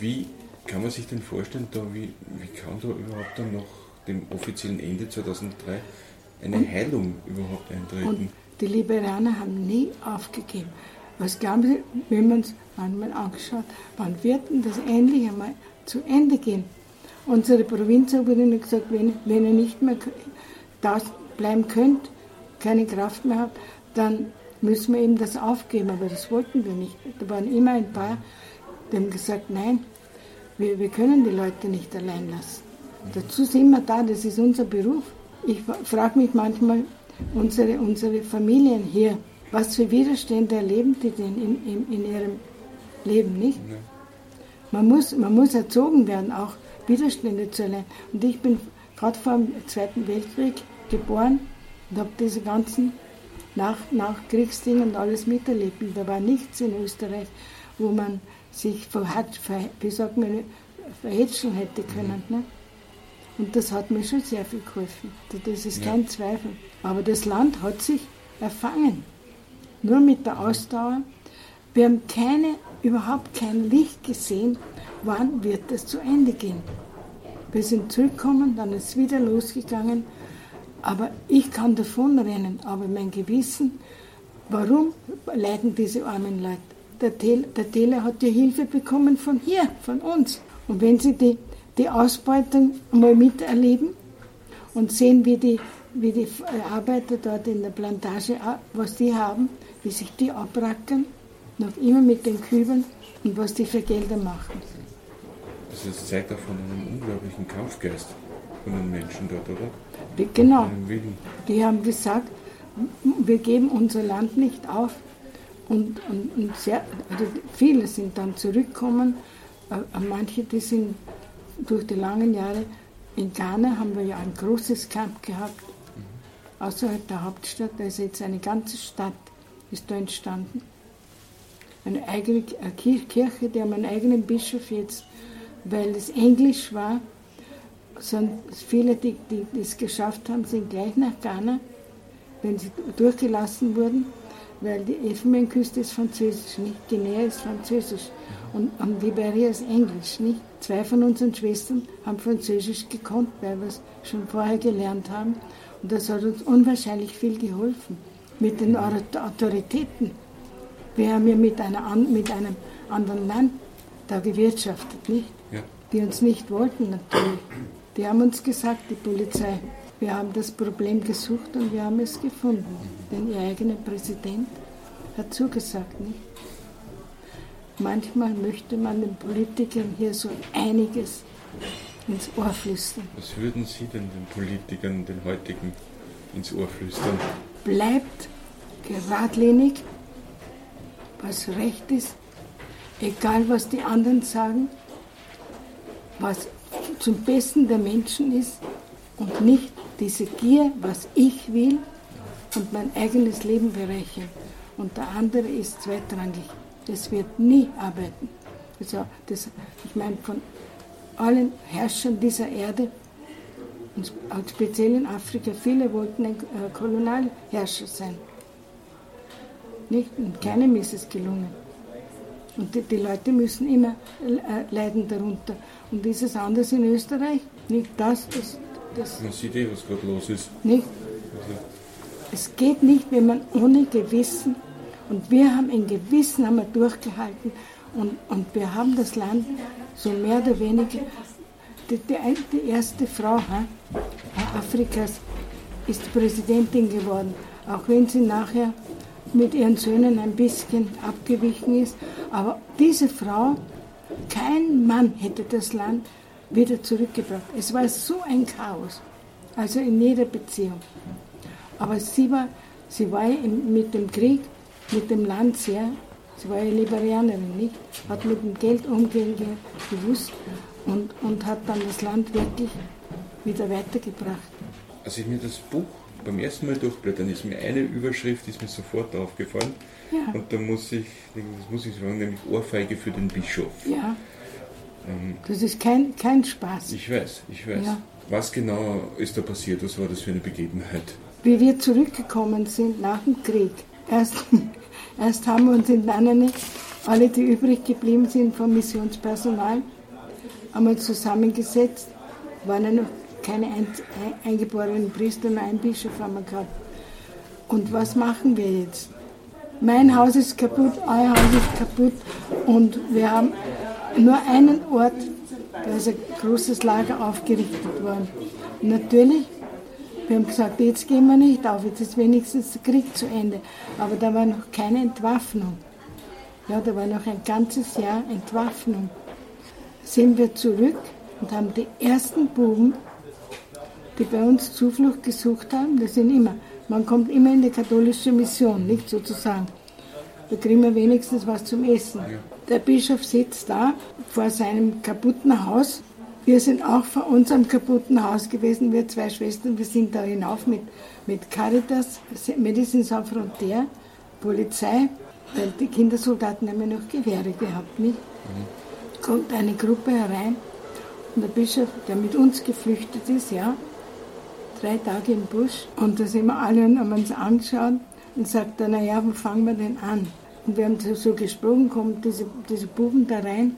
wie kann man sich denn vorstellen, da, wie, wie kann da überhaupt dann nach dem offiziellen Ende 2003 eine Heilung überhaupt eintreten? Und die Liberaner haben nie aufgegeben. Was glauben Sie, wenn man es manchmal angeschaut, wann wird denn das endlich einmal zu Ende gehen? Unsere Provinzoberin hat gesagt, wenn, wenn ihr nicht mehr da bleiben könnt, keine Kraft mehr habt, dann müssen wir eben das aufgeben. Aber das wollten wir nicht. Da waren immer ein paar, die haben gesagt, nein, wir, wir können die Leute nicht allein lassen. Dazu sind wir da, das ist unser Beruf. Ich frage mich manchmal, unsere, unsere Familien hier, was für Widerstände erleben die denn in, in, in ihrem Leben nicht? Man muss, man muss erzogen werden, auch Widerstände zu erlernen. Und ich bin gerade vor dem Zweiten Weltkrieg geboren und habe diese ganzen Nach Nachkriegsdinge und alles miterlebt. Und da war nichts in Österreich, wo man sich verhat, ver, wie sagt man, verhätscheln hätte können. Ne? Und das hat mir schon sehr viel geholfen. Das ist Ja. kein Zweifel. Aber das Land hat sich erfangen. Nur mit der Ausdauer. Wir haben keine, überhaupt kein Licht gesehen, wann wird das zu Ende gehen. Wir sind zurückgekommen, dann ist es wieder losgegangen. Aber ich kann davonrennen, aber mein Gewissen, warum leiden diese armen Leute? Der, Tel, der Taylor hat ja Hilfe bekommen von hier, von uns. Und wenn Sie die, die Ausbeutung mal miterleben und sehen, wie die, wie die Arbeiter dort in der Plantage, a- was die haben, wie sich die abrackern, noch immer mit den Kübeln und was die für Gelder machen. Das ist zeigt auch von einem unglaublichen Kampfgeist von den Menschen dort, oder? Die, genau. Die haben gesagt, wir geben unser Land nicht auf. Und, und, und sehr, also viele sind dann zurückgekommen. Äh, Manche, die sind durch die langen Jahre in Ghana, haben wir ja ein großes Camp gehabt, außerhalb der Hauptstadt. Da ist jetzt eine ganze Stadt ist da entstanden. Eine eigene äh, Kir- Kirche, die haben einen eigenen Bischof jetzt, weil es Englisch war sind viele, die, die es geschafft haben, sind gleich nach Ghana, wenn sie durchgelassen wurden, weil die Elfenbeinküste ist französisch, nicht? Guinea ist französisch und, und Liberia ist englisch, nicht? Zwei von unseren Schwestern haben französisch gekonnt, weil wir es schon vorher gelernt haben und das hat uns unwahrscheinlich viel geholfen mit den Autor- Autoritäten. Wir haben ja mit, einer, mit einem anderen Land da gewirtschaftet, nicht? Ja. die uns nicht wollten natürlich. Die haben uns gesagt, die Polizei, wir haben das Problem gesucht und wir haben es gefunden. Denn ihr eigener Präsident hat zugesagt, nicht? Manchmal möchte man den Politikern hier so einiges ins Ohr flüstern. Was würden Sie denn den Politikern, den heutigen, ins Ohr flüstern? Bleibt geradlinig, was recht ist, egal was die anderen sagen, was zum Besten der Menschen ist und nicht diese Gier, was ich will und mein eigenes Leben bereichern. Und der andere ist zweitrangig. Das wird nie arbeiten. Also das, ich meine, von allen Herrschern dieser Erde, und speziell in Afrika, viele wollten ein äh, Kolonialherrscher sein. Nicht? Und keinem ist es gelungen. Und die, die Leute müssen immer äh, leiden darunter. Und ist es anders in Österreich? Nicht das, das, das Man sieht eh, was gerade los ist. nicht. Also, Es geht nicht, wenn man ohne Gewissen, und wir haben ein Gewissen haben wir durchgehalten und, und wir haben das Land so mehr oder weniger, die, die, die erste Frau hä, Afrikas ist Präsidentin geworden, auch wenn sie nachher mit ihren Söhnen ein bisschen abgewichen ist. Aber diese Frau, kein Mann hätte das Land wieder zurückgebracht. Es war so ein Chaos, also in jeder Beziehung. Aber sie war, sie war mit dem Krieg, mit dem Land sehr, sie war ja Liberianerin, nicht? Hat mit dem Geld umgehen ge- gewusst und, und hat dann das Land wirklich wieder weitergebracht. als ich mir das Buch beim ersten Mal durchblättern, ist mir eine Überschrift ist mir sofort aufgefallen. Ja. Und da muss ich, das muss ich sagen, nämlich Ohrfeige für den Bischof. Ja, Das ist kein, kein Spaß. Ich weiß, ich weiß. Ja. Was genau ist da passiert? Was war das für eine Begebenheit? Wie wir zurückgekommen sind nach dem Krieg, erst, erst haben wir uns in Lannene, alle, die übrig geblieben sind vom Missionspersonal, einmal zusammengesetzt, waren ja noch keine ein, eingeborenen Priester, nur ein Bischof haben wir gehabt. Und was machen wir jetzt? Mein Haus ist kaputt, euer Haus ist kaputt und wir haben nur einen Ort, da ist ein großes Lager aufgerichtet worden. Natürlich, wir haben gesagt, jetzt gehen wir nicht auf, jetzt ist wenigstens der Krieg zu Ende. Aber da war noch keine Entwaffnung. Ja, da war noch ein ganzes Jahr Entwaffnung. Sind wir zurück und haben die ersten Buben, die bei uns Zuflucht gesucht haben, das sind immer, man kommt immer in die katholische Mission, nicht sozusagen. Da kriegen wir wenigstens was zum Essen. Der Bischof sitzt da vor seinem kaputten Haus. Wir sind auch vor unserem kaputten Haus gewesen, wir zwei Schwestern. Wir sind da hinauf mit, mit Caritas, Medicine Sans Frontières, Polizei, weil die Kindersoldaten haben ja noch Gewehre gehabt. Nicht? Mhm. Kommt eine Gruppe herein und der Bischof, der mit uns geflüchtet ist, ja, drei Tage im Busch. Und da sind wir alle und haben uns angeschaut und sagt er, naja, wo fangen wir denn an? Und wir haben so gesprochen, kommen diese, diese Buben da rein.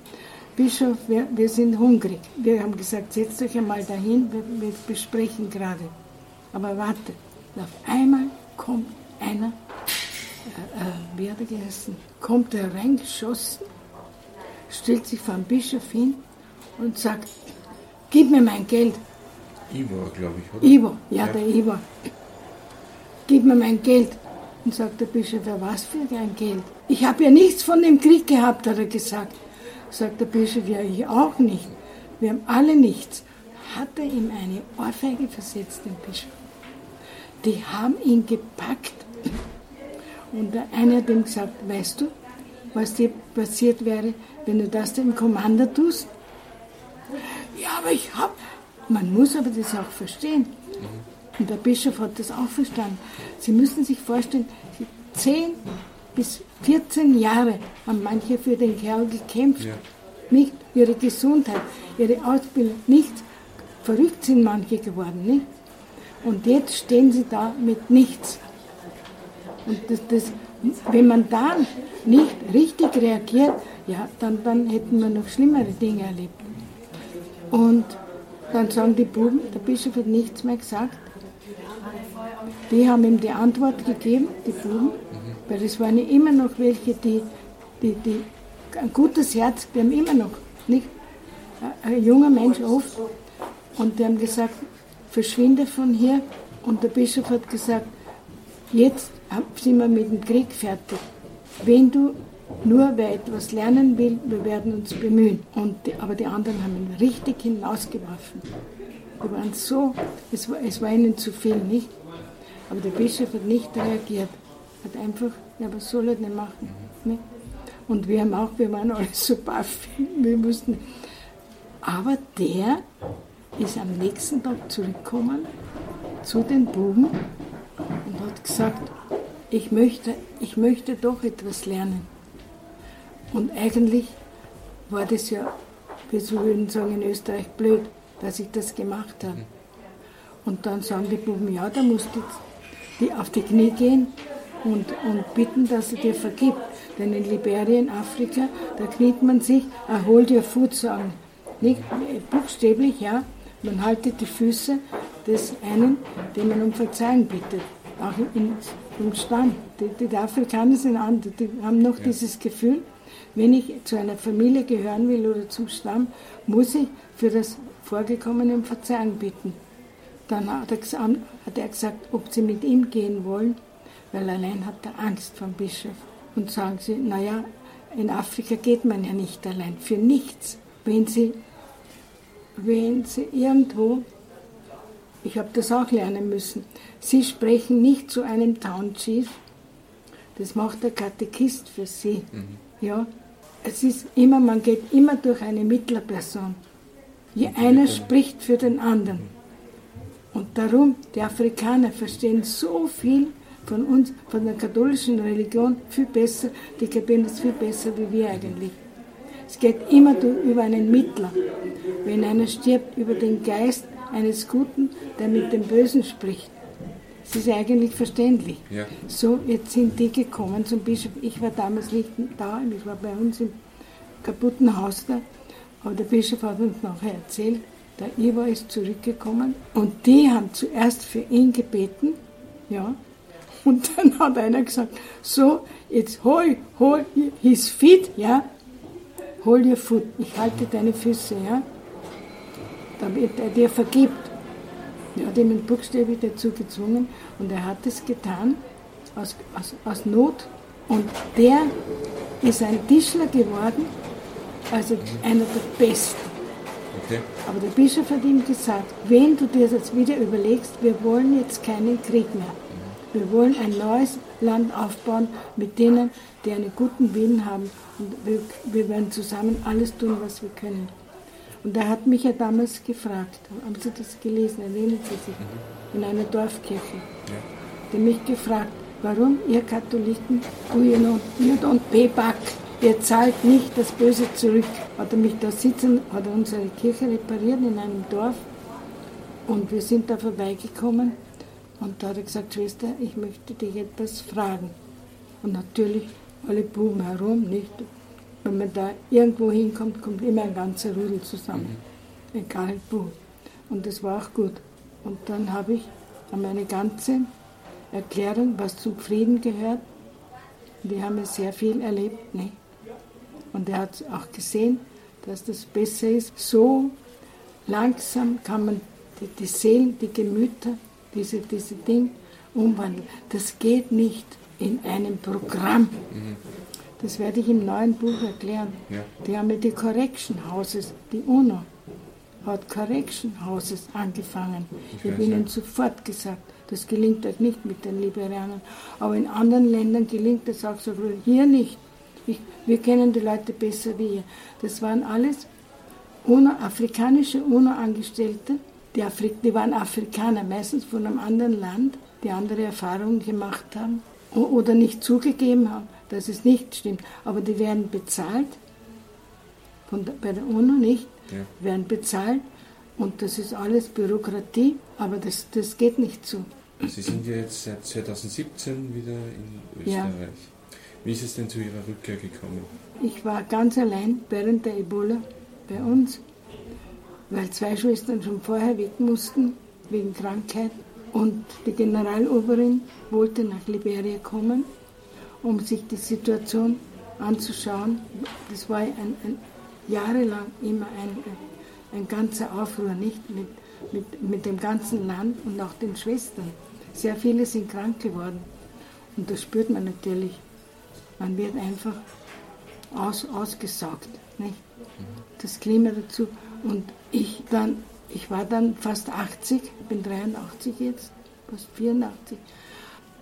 Bischof, wir, wir sind hungrig. Wir haben gesagt, setzt euch einmal dahin, wir, wir besprechen gerade. Aber warte, auf einmal kommt einer, äh, äh, wie hat er geheißen, kommt er reingeschossen, stellt sich vor den Bischof hin und sagt, gib mir mein Geld. Ivor, glaube ich, oder? Ivor, ja, ja, der Ivor. Gib mir mein Geld. Und sagt der Bischof, ja, was für ein Geld? Ich habe ja nichts von dem Krieg gehabt, hat er gesagt. Sagt der Bischof, ja, ich auch nicht. Wir haben alle nichts. Hat er ihm eine Ohrfeige versetzt, den Bischof. Die haben ihn gepackt. Und der eine hat ihm gesagt, weißt du, was dir passiert wäre, wenn du das dem Kommander tust? Ja, aber ich habe. Man muss aber das auch verstehen. Und der Bischof hat das auch verstanden. Sie müssen sich vorstellen, 10 bis 14 Jahre haben manche für den Kerl gekämpft. Ja. Nicht ihre Gesundheit, ihre Ausbildung, nicht verrückt sind manche geworden. Nicht? Und jetzt stehen sie da mit nichts. Und das, das, wenn man dann nicht richtig reagiert, ja, dann, dann hätten wir noch schlimmere Dinge erlebt. Und dann sagen die Buben, der Bischof hat nichts mehr gesagt. Die haben ihm die Antwort gegeben, die Buben, weil es waren immer noch welche, die, die, die ein gutes Herz, die haben immer noch, nicht? Ein junger Mensch oft, und die haben gesagt, verschwinde von hier. Und der Bischof hat gesagt, jetzt sind wir mit dem Krieg fertig. Wenn du nur wer etwas lernen will, wir werden uns bemühen. Und die, aber die anderen haben ihn richtig hinausgeworfen. Die waren so, es war, es war ihnen zu viel, nicht? Aber der Bischof hat nicht reagiert. Hat einfach, ja, was soll er denn machen? Nicht? Und wir haben auch, wir waren alle so baff, wir mussten. Aber der ist am nächsten Tag zurückgekommen zu den Buben und hat gesagt, ich möchte, ich möchte doch etwas lernen. Und eigentlich war das ja, wir würden sagen in Österreich, blöd, dass ich das gemacht habe. Und dann sagen die Buben, ja, da musst du die auf die Knie gehen und, und bitten, dass er dir vergibt. Denn in Liberia, in Afrika, da kniet man sich, erholt ihr Fuß sagen. Nicht buchstäblich, ja. Man haltet die Füße des einen, den man um Verzeihung bittet. Auch in, im Stamm. Die, die Afrikaner sind andere, die haben noch ja. dieses Gefühl, wenn ich zu einer Familie gehören will oder zum Stamm, muss ich für das Vorgekommene um Verzeihung bitten. Dann hat er, gesagt, hat er gesagt, ob sie mit ihm gehen wollen, weil allein hat er Angst vom Bischof. Und sagen sie, naja, in Afrika geht man ja nicht allein, für nichts. Wenn sie, wenn sie irgendwo, ich habe das auch lernen müssen, sie sprechen nicht zu einem Town Chief, das macht der Katechist für sie. Mhm. Ja, es ist immer, man geht immer durch eine Mittlerperson. Je einer spricht für den anderen. Und darum, die Afrikaner verstehen so viel von uns, von der katholischen Religion viel besser, die kapieren es viel besser wie wir eigentlich. Es geht immer über einen Mittler. Wenn einer stirbt, über den Geist eines Guten, der mit dem Bösen spricht. Das ist eigentlich verständlich. Ja. So, jetzt sind die gekommen zum Bischof. Ich war damals nicht da, ich war bei uns im kaputten Haus da. Aber der Bischof hat uns nachher erzählt, der Ivo ist zurückgekommen und die haben zuerst für ihn gebeten, ja. Und dann hat einer gesagt, so, jetzt hol, hol his feet, ja. Hol your foot, ich halte deine Füße, ja. Damit er dir vergibt. Er hat ihn buchstäblich dazu gezwungen und er hat es getan aus, aus, aus Not. Und der ist ein Tischler geworden, also einer der Besten. Okay. Aber der Bischof hat ihm gesagt, wenn du dir das wieder überlegst, wir wollen jetzt keinen Krieg mehr. Wir wollen ein neues Land aufbauen mit denen, die einen guten Willen haben. Und wir, wir werden zusammen alles tun, was wir können. Und er hat mich ja damals gefragt, haben Sie das gelesen, erinnern Sie sich, in einer Dorfkirche. Ja. Der mich gefragt, warum ihr Katholiken, you, don't, you don't pay back, ihr zahlt nicht das Böse zurück. Hat er mich da sitzen, hat er unsere Kirche repariert in einem Dorf und wir sind da vorbeigekommen und da hat er gesagt, Schwester, ich möchte dich etwas fragen. Und natürlich alle Buben herum, nicht? Wenn man da irgendwo hinkommt, kommt immer ein ganzer Rudel zusammen. Egal wo. Und das war auch gut. Und dann habe ich meine ganze Erklärung, was zum Frieden gehört, die haben ja sehr viel erlebt. Ne? Und er hat auch gesehen, dass das besser ist. So langsam kann man die, die Seelen, die Gemüter, diese, diese Dinge umwandeln. Das geht nicht in einem Programm. Das werde ich im neuen Buch erklären. Ja. Die haben mit die Correction Houses, die UNO hat Correction Houses angefangen. Ich, habe ihnen ja. sofort gesagt, das gelingt euch nicht mit den Liberianern. Aber in anderen Ländern gelingt das auch so früh. Hier nicht. Ich, wir kennen die Leute besser wie ihr. Das waren alles UNO, afrikanische UNO-Angestellte. Die, Afri die waren Afrikaner, meistens von einem anderen Land, die andere Erfahrungen gemacht haben oder nicht zugegeben haben, dass es nicht stimmt. Aber die werden bezahlt, von der, bei der UNO nicht, Ja. werden bezahlt und das ist alles Bürokratie, aber das, das geht nicht so. Sie sind ja jetzt seit 2017 wieder in Ja. Wie ist es denn zu Ihrer Rückkehr gekommen? Ich war ganz allein während der Ebola bei uns, weil zwei Schwestern schon vorher weg mussten wegen Krankheit. Und die Generaloberin wollte nach Liberia kommen, um sich die Situation anzuschauen. Das war ein, ein, jahrelang immer ein, ein ganzer Aufruhr, nicht mit, mit, mit dem ganzen Land und auch den Schwestern. Sehr viele sind krank geworden. Und das spürt man natürlich. Man wird einfach aus, ausgesaugt. Nicht? Das Klima dazu. Und ich dann, ich war dann fast 80, bin 83 jetzt, fast 84.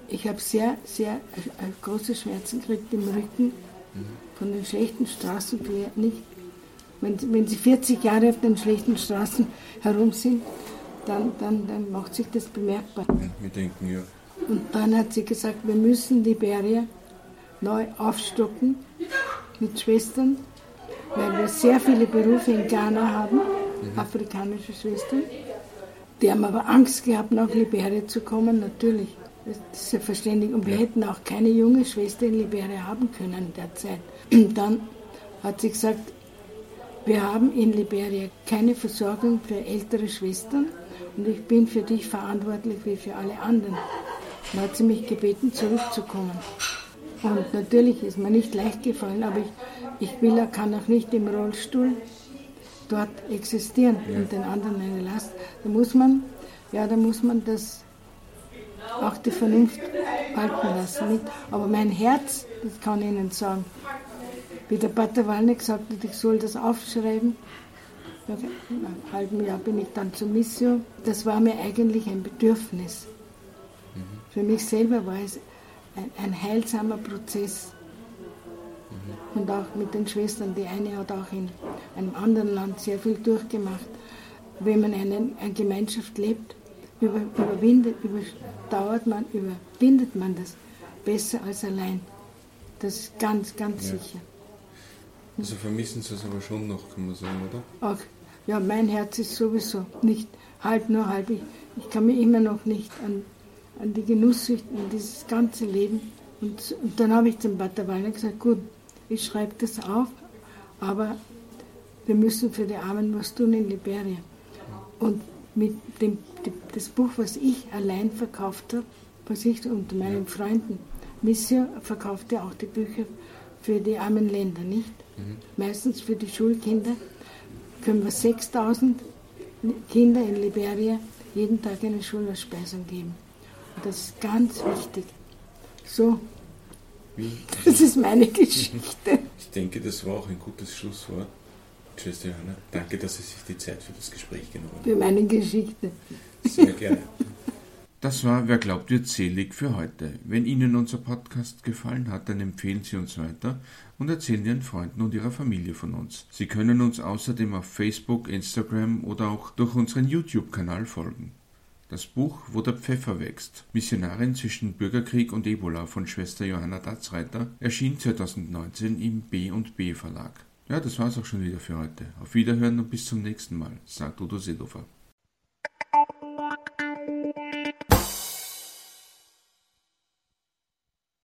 Ich habe sehr, sehr äh, große Schmerzen gekriegt im Rücken von den schlechten Straßen. Nicht, wenn, wenn Sie 40 Jahre auf den schlechten Straßen herum sind, dann, dann, dann macht sich das bemerkbar. Wir denken ja, Und dann hat sie gesagt, wir müssen Liberia neu aufstocken mit Schwestern, weil wir sehr viele Berufe in Ghana haben, afrikanische Schwestern. Die haben aber Angst gehabt, nach Liberia zu kommen, natürlich. Das ist ja verständlich. Und wir hätten auch keine junge Schwester in Liberia haben können in der Zeit. Und dann hat sie gesagt, wir haben in Liberia keine Versorgung für ältere Schwestern und ich bin für dich verantwortlich wie für alle anderen. Dann hat sie mich gebeten, zurückzukommen. Und natürlich ist mir nicht leicht gefallen, aber ich, ich will, kann auch nicht im Rollstuhl dort existieren und den anderen eine Last. Da muss man, ja, da muss man das auch die Vernunft walten lassen. Nicht? Aber mein Herz, das kann ich Ihnen sagen, wie der Pater Walner gesagt hat, ich soll das aufschreiben. Nach einem halben Jahr bin ich dann zur Mission. Das war mir eigentlich ein Bedürfnis. Für mich selber war es ein, ein heilsamer Prozess. Und auch mit den Schwestern, die eine hat auch in einem anderen Land sehr viel durchgemacht. Wenn man in einer Gemeinschaft lebt, über, überwindet, überdauert man, überwindet man das besser als allein. Das ist ganz, ganz Ja. sicher. Also vermissen Sie es aber schon noch, kann man sagen, oder? Auch, ja, mein Herz ist sowieso nicht halb nur halb. Ich, ich kann mich immer noch nicht an, an die Genusssüchten, an dieses ganze Leben. Und, und dann habe ich zum Pater Wallner gesagt, gut, ich schreibe das auf, aber wir müssen für die Armen was tun in Liberia. Und mit dem das Buch, was ich allein verkauft habe, was ich unter meinen Freunden, Missio verkaufte auch die Bücher für die armen Länder, nicht? Mhm. Meistens für die Schulkinder können wir 6000 Kinder in Liberia jeden Tag eine Schulausspeisung geben. Das ist ganz wichtig. So, Wie? das ist meine Geschichte. Ich denke, das war auch ein gutes Schlusswort. Schwester Johanna, danke, dass Sie sich die Zeit für das Gespräch genommen haben. Für meine Geschichte. Sehr gerne. Das war Wer glaubt wird selig für heute. Wenn Ihnen unser Podcast gefallen hat, dann empfehlen Sie uns weiter und erzählen Ihren Freunden und Ihrer Familie von uns. Sie können uns außerdem auf Facebook, Instagram oder auch durch unseren YouTube-Kanal folgen. Das Buch Wo der Pfeffer wächst, Missionarin zwischen Bürgerkrieg und Ebola von Schwester Johanna Datzreiter, erschien 2019 im B&B Verlag. Ja, das war's auch schon wieder für heute. Auf Wiederhören und bis zum nächsten Mal, sagt Udo Seelofer.